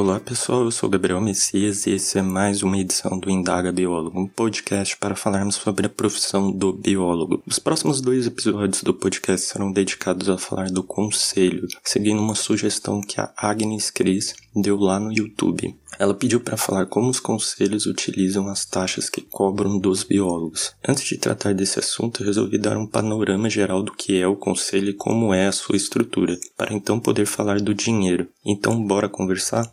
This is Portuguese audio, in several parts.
Olá pessoal, eu sou Gabriel Messias e esse é mais uma edição do Indaga Biólogo, um podcast para falarmos sobre a profissão do biólogo. Os próximos dois episódios do podcast serão dedicados a falar do conselho, seguindo uma sugestão que a Agnes Cris deu lá no YouTube. Ela pediu para falar como os conselhos utilizam as taxas que cobram dos biólogos. Antes de tratar desse assunto, resolvi dar um panorama geral do que é o conselho e como é a sua estrutura, para então poder falar do dinheiro. Então, bora conversar?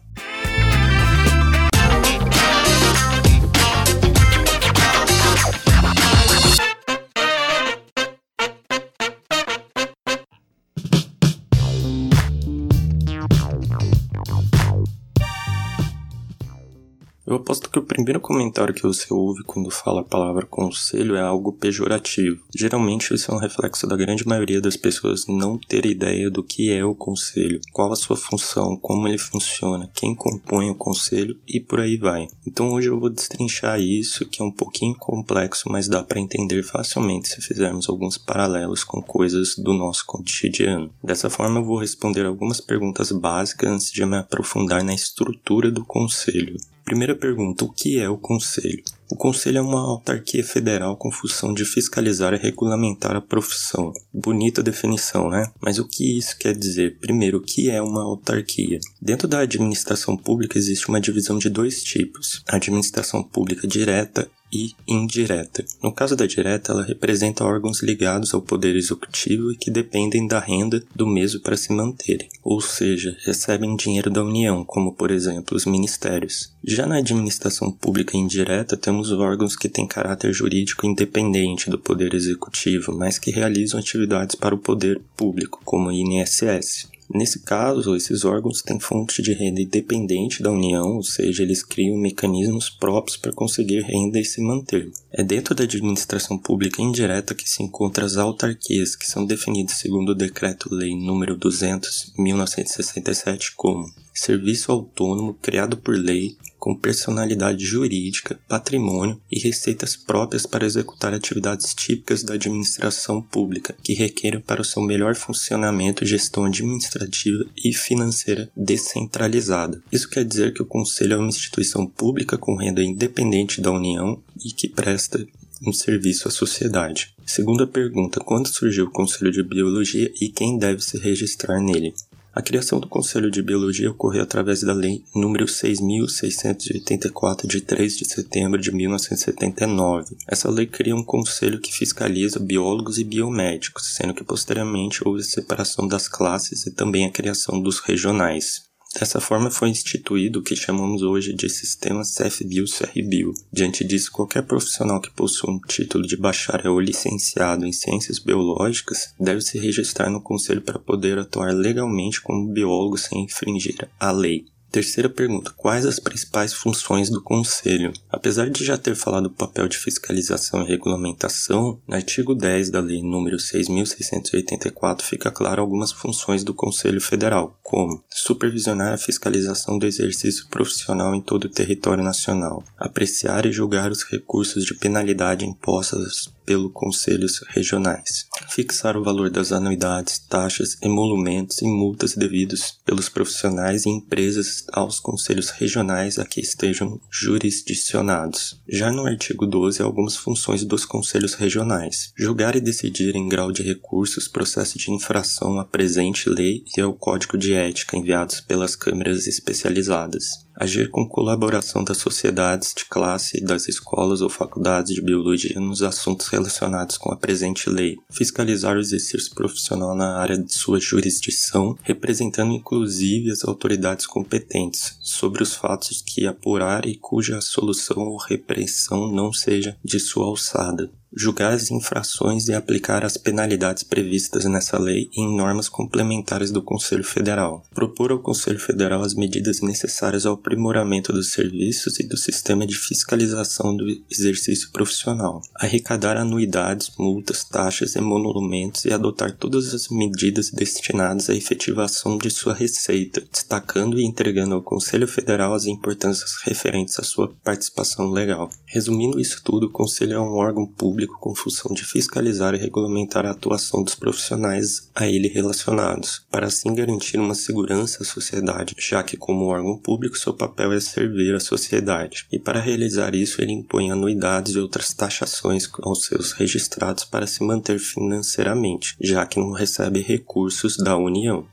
Que o primeiro comentário que você ouve quando fala a palavra conselho é algo pejorativo. Geralmente isso é um reflexo da grande maioria das pessoas não ter ideia do que é o conselho, qual a sua função, como ele funciona, quem compõe o conselho e por aí vai. Então hoje eu vou destrinchar isso, que é um pouquinho complexo, mas dá para entender facilmente se fizermos alguns paralelos com coisas do nosso cotidiano. Dessa forma eu vou responder algumas perguntas básicas antes de me aprofundar na estrutura do conselho. Primeira pergunta: o que é o Conselho? O Conselho é uma autarquia federal com função de fiscalizar e regulamentar a profissão. Bonita definição, né? Mas o que isso quer dizer? Primeiro, o que é uma autarquia? Dentro da administração pública existe uma divisão de dois tipos: a administração pública direta e indireta. No caso da direta, ela representa órgãos ligados ao poder executivo e que dependem da renda do mesmo para se manterem, ou seja, recebem dinheiro da União, como por exemplo os ministérios. Já na administração pública indireta, temos órgãos que têm caráter jurídico independente do poder executivo, mas que realizam atividades para o poder público, como o INSS. Nesse caso, esses órgãos têm fonte de renda independente da União, ou seja, eles criam mecanismos próprios para conseguir renda e se manter. É dentro da administração pública indireta que se encontram as autarquias, que são definidas segundo o Decreto-Lei nº 200/1967 como serviço autônomo criado por lei com personalidade jurídica, patrimônio e receitas próprias para executar atividades típicas da administração pública, que requerem para o seu melhor funcionamento gestão administrativa e financeira descentralizada. Isso quer dizer que o Conselho é uma instituição pública com renda independente da União e que presta um serviço à sociedade. Segunda pergunta: quando surgiu o Conselho de Biologia e quem deve se registrar nele? A criação do Conselho de Biologia ocorreu através da Lei nº 6.684, de 3 de setembro de 1979. Essa lei cria um conselho que fiscaliza biólogos e biomédicos, sendo que posteriormente houve a separação das classes e também a criação dos regionais. Dessa forma foi instituído o que chamamos hoje de sistema CFBio-CRBio. Diante disso, qualquer profissional que possua um título de bacharel ou licenciado em ciências biológicas deve se registrar no conselho para poder atuar legalmente como biólogo sem infringir a lei. Terceira pergunta: quais as principais funções do Conselho? Apesar de já ter falado do papel de fiscalização e regulamentação, no artigo 10 da Lei nº 6.684 fica claro algumas funções do Conselho Federal, como supervisionar a fiscalização do exercício profissional em todo o território nacional, apreciar e julgar os recursos de penalidade impostos pelo conselhos regionais, fixar o valor das anuidades, taxas, emolumentos e multas devidos pelos profissionais e empresas aos conselhos regionais a que estejam jurisdicionados. Já no artigo 12, algumas funções dos conselhos regionais: julgar e decidir em grau de recursos processo de infração à presente lei e ao código de ética enviados pelas câmeras especializadas. Agir com colaboração das sociedades de classe, das escolas ou faculdades de biologia nos assuntos relacionados com a presente lei, fiscalizar o exercício profissional na área de sua jurisdição, representando inclusive as autoridades competentes sobre os fatos que apurar e cuja solução ou repressão não seja de sua alçada julgar as infrações e aplicar as penalidades previstas nessa lei em normas complementares do Conselho Federal. Propor ao Conselho Federal as medidas necessárias ao aprimoramento dos serviços e do sistema de fiscalização do exercício profissional. Arrecadar anuidades, multas, taxas, emolumentos e adotar todas as medidas destinadas à efetivação de sua receita, destacando e entregando ao Conselho Federal as importâncias referentes à sua participação legal. Resumindo isso tudo, o Conselho é um órgão público com função de fiscalizar e regulamentar a atuação dos profissionais a ele relacionados, para assim garantir uma segurança à sociedade, já que, como órgão público, seu papel é servir a sociedade. E para realizar isso, ele impõe anuidades e outras taxações aos seus registrados para se manter financeiramente, já que não recebe recursos da União.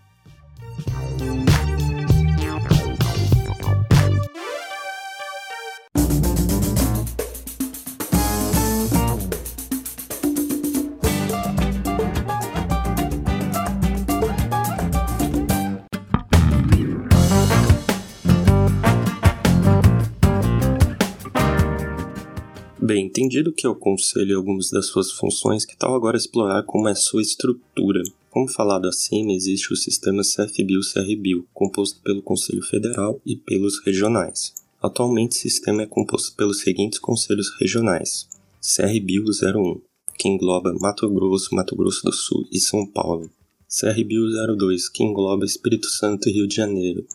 Bem, entendido que é o conselho e algumas das suas funções, que tal agora explorar como é sua estrutura? Como falado acima, existe o sistema CFBio-CRBio, composto pelo Conselho Federal e pelos regionais. Atualmente, o sistema é composto pelos seguintes conselhos regionais: CRBio 01, que engloba Mato Grosso, Mato Grosso do Sul e São Paulo. CRBio 02, que engloba Espírito Santo e Rio de Janeiro.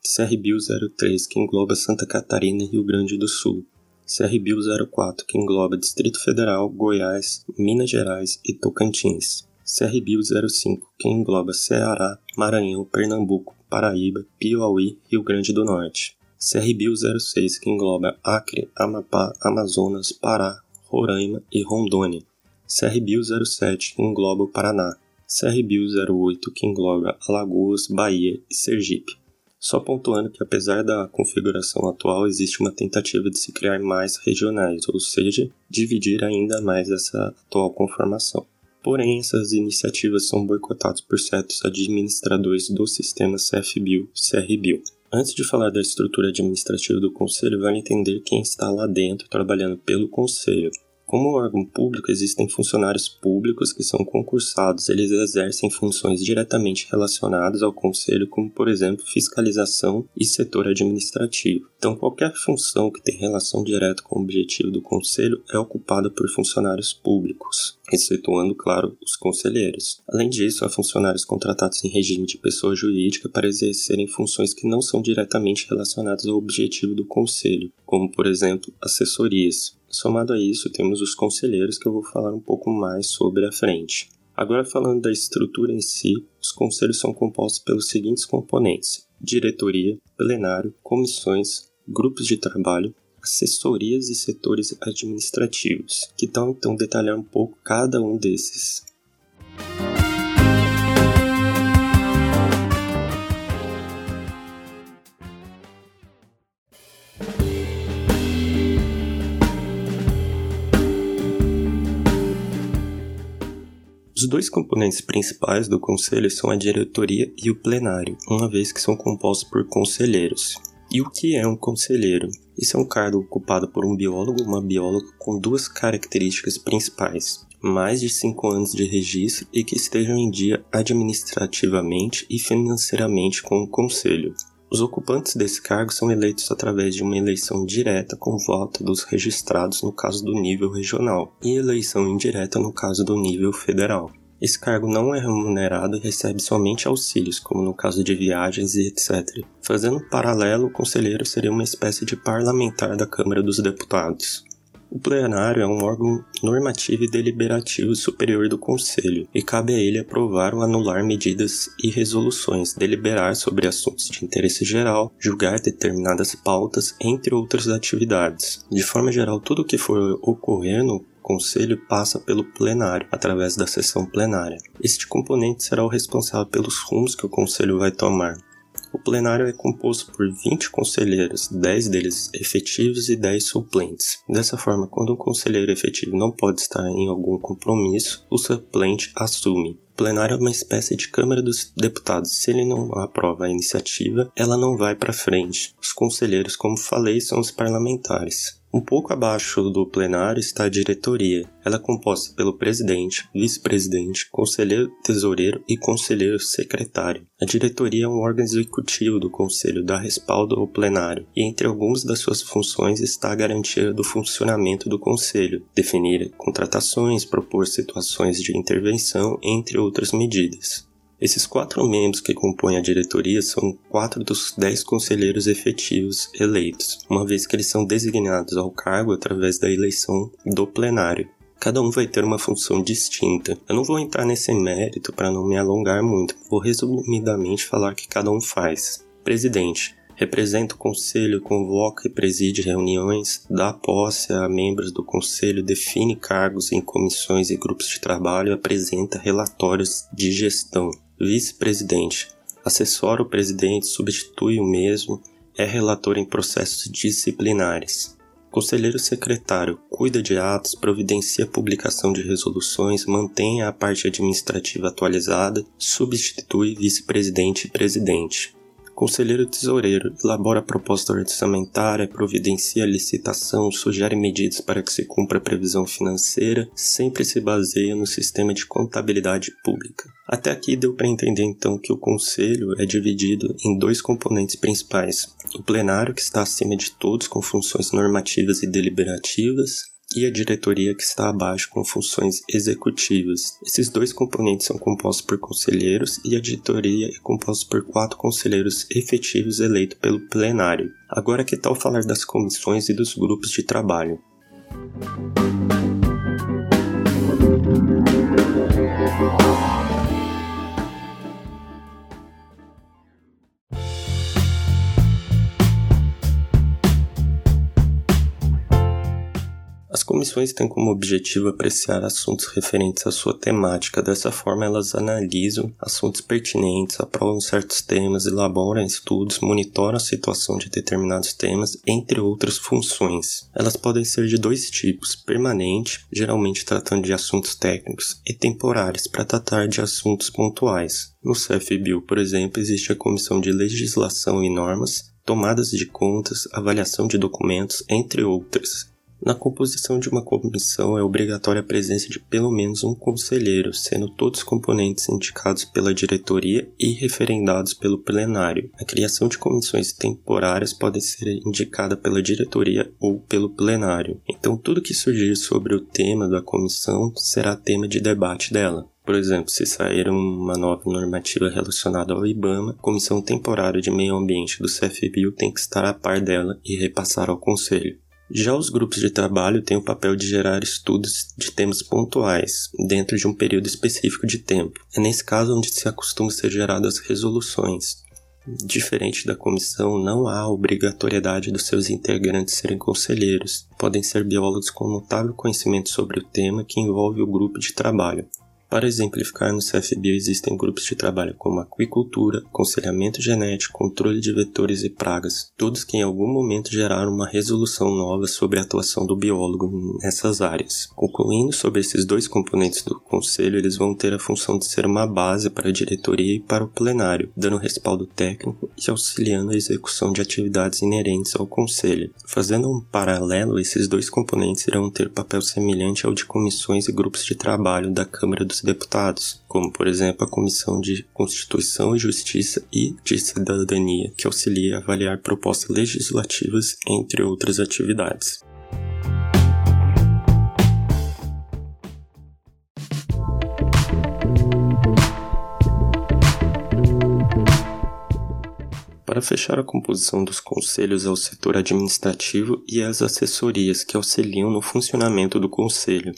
CRBio 03, que engloba Santa Catarina e Rio Grande do Sul. CRBio 04, que engloba Distrito Federal, Goiás, Minas Gerais e Tocantins. CRBio 05, que engloba Ceará, Maranhão, Pernambuco, Paraíba, Piauí, Rio Grande do Norte. CRBio 06, que engloba Acre, Amapá, Amazonas, Pará, Roraima e Rondônia. CRBio 07, que engloba o Paraná. CRBio 08, que engloba Alagoas, Bahia e Sergipe. Só pontuando que, apesar da configuração atual, existe uma tentativa de se criar mais regionais, ou seja, dividir ainda mais essa atual conformação. Porém, essas iniciativas são boicotadas por certos administradores do sistema CFBio CRBio. Antes de falar da estrutura administrativa do Conselho, vale entender quem está lá dentro trabalhando pelo Conselho. Como órgão público, existem funcionários públicos que são concursados. Eles exercem funções diretamente relacionadas ao conselho, como, por exemplo, fiscalização e setor administrativo. Então, qualquer função que tem relação direta com o objetivo do conselho é ocupada por funcionários públicos, excetuando, claro, os conselheiros. Além disso, há funcionários contratados em regime de pessoa jurídica para exercerem funções que não são diretamente relacionadas ao objetivo do conselho, como, por exemplo, assessorias. Somado a isso, temos os conselheiros que eu vou falar um pouco mais sobre à frente. Agora, falando da estrutura em si, os conselhos são compostos pelos seguintes componentes: diretoria, plenário, comissões, grupos de trabalho, assessorias e setores administrativos, que estão então detalhar um pouco cada um desses. Os dois componentes principais do conselho são a diretoria e o plenário, uma vez que são compostos por conselheiros. E o que é um conselheiro? Esse é um cargo ocupado por um biólogo ou uma bióloga com duas características principais: mais de 5 anos de registro e que estejam em dia administrativamente e financeiramente com o conselho. Os ocupantes desse cargo são eleitos através de uma eleição direta com voto dos registrados no caso do nível regional e eleição indireta no caso do nível federal. Esse cargo não é remunerado e recebe somente auxílios, como no caso de viagens e etc. Fazendo um paralelo, o conselheiro seria uma espécie de parlamentar da Câmara dos Deputados. O plenário é um órgão normativo e deliberativo superior do Conselho, e cabe a ele aprovar ou anular medidas e resoluções, deliberar sobre assuntos de interesse geral, julgar determinadas pautas, entre outras atividades. De forma geral, tudo o que for ocorrer no Conselho passa pelo plenário, através da sessão plenária. Este componente será o responsável pelos rumos que o Conselho vai tomar, o plenário é composto por 20 conselheiros, 10 deles efetivos e 10 suplentes. Dessa forma, quando um conselheiro efetivo não pode estar em algum compromisso, o suplente assume. O plenário é uma espécie de Câmara dos Deputados. Se ele não aprova a iniciativa, ela não vai para frente. Os conselheiros, como falei, são os parlamentares. Um pouco abaixo do plenário está a diretoria. Ela é composta pelo presidente, vice-presidente, conselheiro tesoureiro e conselheiro secretário. A diretoria é um órgão executivo do conselho, dá respaldo ao plenário, e entre algumas das suas funções está a garantia do funcionamento do conselho, definir contratações, propor situações de intervenção, entre outras medidas. Esses quatro membros que compõem a diretoria são quatro dos dez conselheiros efetivos eleitos, uma vez que eles são designados ao cargo através da eleição do plenário. Cada um vai ter uma função distinta. Eu não vou entrar nesse mérito para não me alongar muito, vou resumidamente falar que cada um faz. Presidente representa o conselho, convoca e preside reuniões, dá posse a membros do conselho, define cargos em comissões e grupos de trabalho, apresenta relatórios de gestão vice-presidente, assessora o presidente, substitui o mesmo, é relator em processos disciplinares. Conselheiro secretário cuida de atos, providencia publicação de resoluções, mantém a parte administrativa atualizada, substitui vice-presidente e presidente. Conselheiro tesoureiro elabora proposta orçamentária, providencia licitação, sugere medidas para que se cumpra a previsão financeira, sempre se baseia no sistema de contabilidade pública. Até aqui deu para entender então que o conselho é dividido em dois componentes principais: o plenário, que está acima de todos com funções normativas e deliberativas, e a diretoria que está abaixo com funções executivas. Esses dois componentes são compostos por conselheiros e a diretoria é composta por quatro conselheiros efetivos eleitos pelo plenário. Agora que tal falar das comissões e dos grupos de trabalho? Comissões têm como objetivo apreciar assuntos referentes à sua temática. Dessa forma, elas analisam assuntos pertinentes, aprovam certos temas, elaboram estudos, monitoram a situação de determinados temas, entre outras funções. Elas podem ser de dois tipos: permanente, geralmente tratando de assuntos técnicos, e temporários, para tratar de assuntos pontuais. No CFBio, por exemplo, existe a Comissão de Legislação e Normas, tomadas de contas, avaliação de documentos, entre outras. Na composição de uma comissão é obrigatória a presença de pelo menos um conselheiro, sendo todos componentes indicados pela diretoria e referendados pelo plenário. A criação de comissões temporárias pode ser indicada pela diretoria ou pelo plenário. Então, tudo que surgir sobre o tema da comissão será tema de debate dela. Por exemplo, se sair uma nova normativa relacionada ao IBAMA, a Comissão Temporária de Meio Ambiente do CFBio tem que estar a par dela e repassar ao Conselho. Já os grupos de trabalho têm o papel de gerar estudos de temas pontuais, dentro de um período específico de tempo. É nesse caso onde se acostuma ser geradas resoluções. Diferente da comissão, não há obrigatoriedade dos seus integrantes serem conselheiros. Podem ser biólogos com notável conhecimento sobre o tema que envolve o grupo de trabalho. Para exemplificar, no CFBio existem grupos de trabalho como aquicultura, aconselhamento genético, controle de vetores e pragas, todos que em algum momento geraram uma resolução nova sobre a atuação do biólogo nessas áreas. Concluindo sobre esses dois componentes do conselho, eles vão ter a função de ser uma base para a diretoria e para o plenário, dando respaldo técnico e auxiliando a execução de atividades inerentes ao conselho. Fazendo um paralelo, esses dois componentes irão ter papel semelhante ao de comissões e grupos de trabalho da Câmara dos deputados, como por exemplo a Comissão de Constituição e Justiça e de Cidadania, que auxilia a avaliar propostas legislativas, entre outras atividades. Para fechar a composição dos conselhos é o setor administrativo e as assessorias que auxiliam no funcionamento do conselho,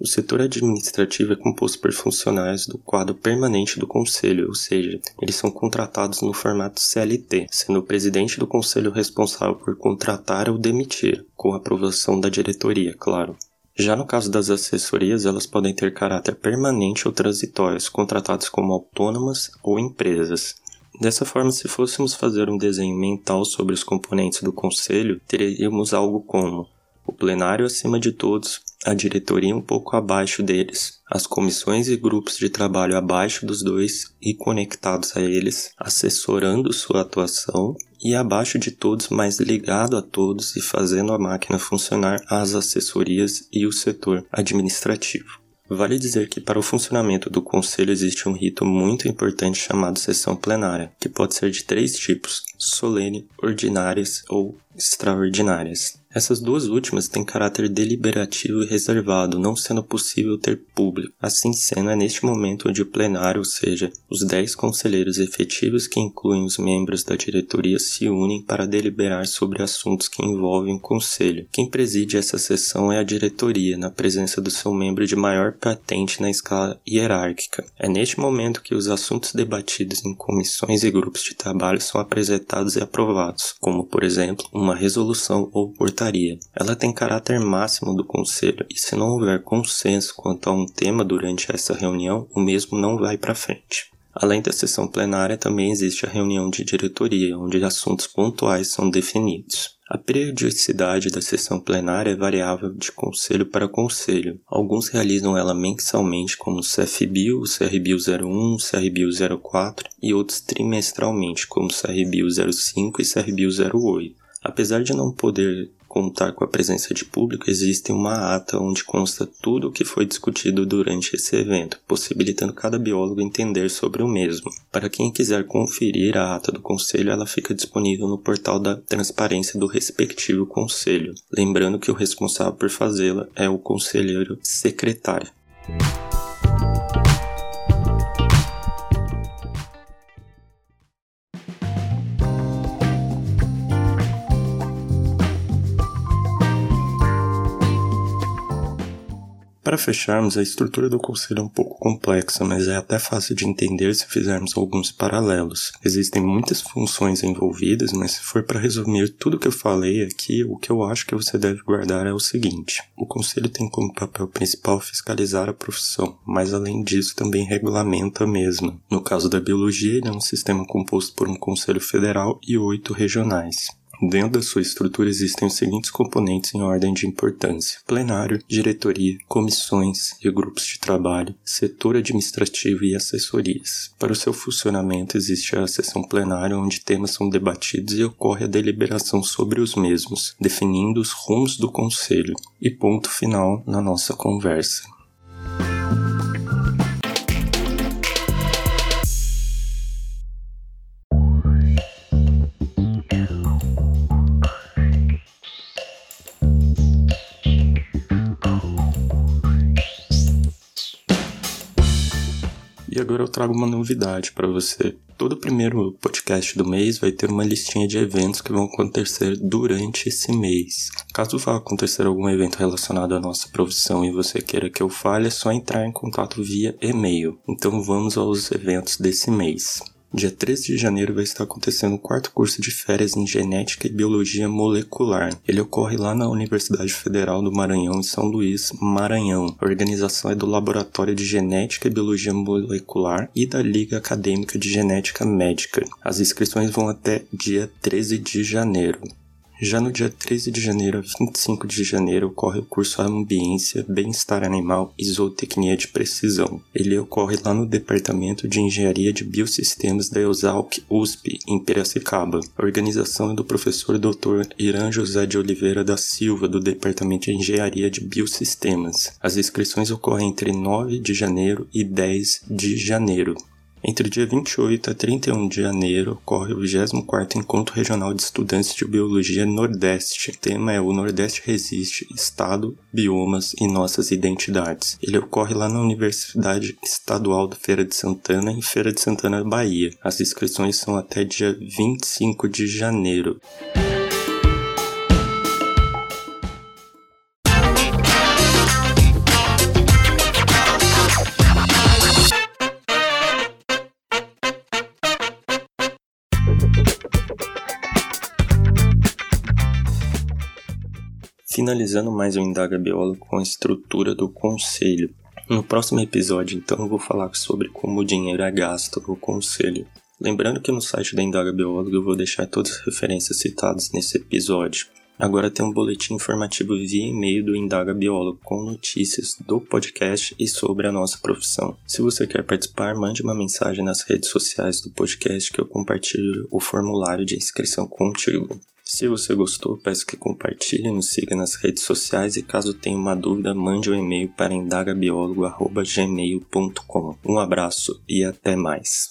o setor administrativo é composto por funcionários do quadro permanente do Conselho, ou seja, eles são contratados no formato CLT, sendo o presidente do Conselho responsável por contratar ou demitir, com aprovação da diretoria, claro. Já no caso das assessorias, elas podem ter caráter permanente ou transitórios, contratados como autônomas ou empresas. Dessa forma, se fôssemos fazer um desenho mental sobre os componentes do conselho, teríamos algo como o plenário acima de todos, a diretoria um pouco abaixo deles, as comissões e grupos de trabalho abaixo dos dois e conectados a eles, assessorando sua atuação, e abaixo de todos, mais ligado a todos e fazendo a máquina funcionar, as assessorias e o setor administrativo. Vale dizer que para o funcionamento do Conselho existe um rito muito importante chamado sessão plenária, que pode ser de três tipos: solene, ordinárias ou extraordinárias. Essas duas últimas têm caráter deliberativo e reservado, não sendo possível ter público. Assim sendo, é neste momento onde o plenário, ou seja, os dez conselheiros efetivos que incluem os membros da diretoria, se unem para deliberar sobre assuntos que envolvem o conselho. Quem preside essa sessão é a diretoria, na presença do seu membro de maior patente na escala hierárquica. É neste momento que os assuntos debatidos em comissões e grupos de trabalho são apresentados e aprovados, como, por exemplo, uma resolução ou portaria. Ela tem caráter máximo do Conselho e, se não houver consenso quanto a um tema durante essa reunião, o mesmo não vai para frente. Além da sessão plenária, também existe a reunião de diretoria, onde assuntos pontuais são definidos. A periodicidade da sessão plenária é variável de conselho para conselho. Alguns realizam ela mensalmente, como o CFBio, o CRBio 01, o CRBio 04, e outros trimestralmente, como o CRBio 05 e CRBio 08. Apesar de não poder contar com a presença de público, existe uma ata onde consta tudo o que foi discutido durante esse evento, possibilitando cada biólogo entender sobre o mesmo. Para quem quiser conferir a ata do conselho, ela fica disponível no portal da transparência do respectivo conselho, lembrando que o responsável por fazê-la é o conselheiro secretário. Fecharmos, a estrutura do conselho é um pouco complexa, mas é até fácil de entender se fizermos alguns paralelos. Existem muitas funções envolvidas, mas se for para resumir tudo que eu falei aqui, o que eu acho que você deve guardar é o seguinte: o conselho tem como papel principal fiscalizar a profissão, mas além disso também regulamenta a mesma. No caso da biologia, ele é um sistema composto por um conselho federal e oito regionais. Dentro da sua estrutura existem os seguintes componentes em ordem de importância: plenário, diretoria, comissões e grupos de trabalho, setor administrativo e assessorias. Para o seu funcionamento existe a sessão plenária onde temas são debatidos e ocorre a deliberação sobre os mesmos, definindo os rumos do conselho. E ponto final na nossa conversa. Agora eu trago uma novidade para você. Todo primeiro podcast do mês vai ter uma listinha de eventos que vão acontecer durante esse mês. Caso vá acontecer algum evento relacionado à nossa profissão e você queira que eu fale, é só entrar em contato via e-mail. Então vamos aos eventos desse mês. Dia 13 de janeiro vai estar acontecendo o quarto curso de férias em Genética e Biologia Molecular. Ele ocorre lá na Universidade Federal do Maranhão, em São Luís, Maranhão. A organização é do Laboratório de Genética e Biologia Molecular e da Liga Acadêmica de Genética Médica. As inscrições vão até dia 13 de janeiro. Já no dia 13 de janeiro a 25 de janeiro ocorre o curso Ambiência, Bem-Estar Animal e Zootecnia de Precisão. Ele ocorre lá no Departamento de Engenharia de Biosistemas da Eusalc USP, em Piracicaba. A organização é do professor Dr. Irã José de Oliveira da Silva, do Departamento de Engenharia de Biosistemas. As inscrições ocorrem entre 9 de janeiro e 10 de janeiro. Entre o dia 28 a 31 de janeiro ocorre o 24º Encontro Regional de Estudantes de Biologia Nordeste. O tema é O Nordeste Resiste, Estado, Biomas e Nossas Identidades. Ele ocorre lá na Universidade Estadual de Feira de Santana, em Feira de Santana, Bahia. As inscrições são até dia 25 de janeiro. Finalizando mais um Indaga Biólogo com a estrutura do conselho. No próximo episódio, então, eu vou falar sobre como o dinheiro é gasto no conselho. Lembrando que no site da Indaga Biólogo eu vou deixar todas as referências citadas nesse episódio. Agora tem um boletim informativo via e-mail do Indaga Biólogo com notícias do podcast e sobre a nossa profissão. Se você quer participar, mande uma mensagem nas redes sociais do podcast que eu compartilho o formulário de inscrição contigo. Se você gostou, peço que compartilhe, nos siga nas redes sociais e caso tenha uma dúvida, mande um e-mail para indagabiólogo.gmail.com. Um abraço e até mais.